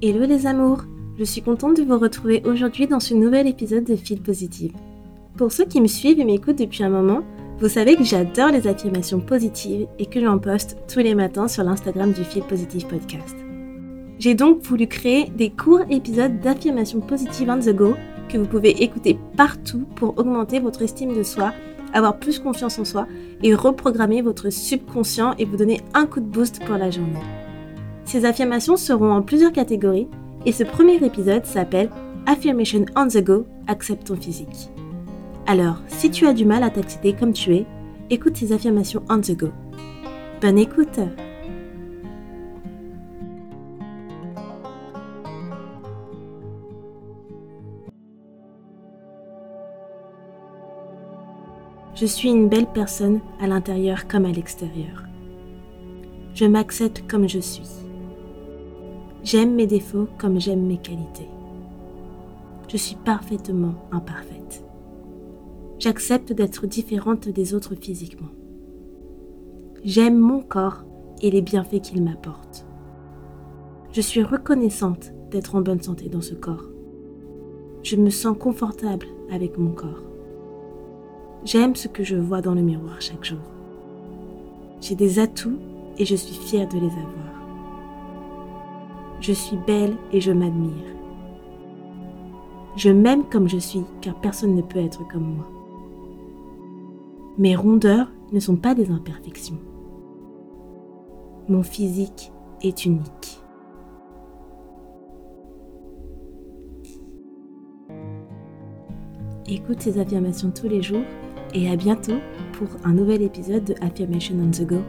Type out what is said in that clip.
Hello les amours Je suis contente de vous retrouver aujourd'hui dans ce nouvel épisode de Feel Positive. Pour ceux qui me suivent et m'écoutent depuis un moment, vous savez que j'adore les affirmations positives et que j'en poste tous les matins sur l'Instagram du Feel Positive Podcast. J'ai donc voulu créer des courts épisodes d'affirmations positives on the go que vous pouvez écouter partout pour augmenter votre estime de soi, avoir plus confiance en soi et reprogrammer votre subconscient et vous donner un coup de boost pour la journée. Ces affirmations seront en plusieurs catégories et ce premier épisode s'appelle Affirmation on the go, accepte ton physique. Alors, si tu as du mal à t'accepter comme tu es, écoute ces affirmations on the go. Bonne écoute Je suis une belle personne à l'intérieur comme à l'extérieur. Je m'accepte comme je suis. J'aime mes défauts comme j'aime mes qualités. Je suis parfaitement imparfaite. J'accepte d'être différente des autres physiquement. J'aime mon corps et les bienfaits qu'il m'apporte. Je suis reconnaissante d'être en bonne santé dans ce corps. Je me sens confortable avec mon corps. J'aime ce que je vois dans le miroir chaque jour. J'ai des atouts et je suis fière de les avoir. Je suis belle et je m'admire. Je m'aime comme je suis car personne ne peut être comme moi. Mes rondeurs ne sont pas des imperfections. Mon physique est unique. Écoute ces affirmations tous les jours et à bientôt pour un nouvel épisode de Affirmation on the Go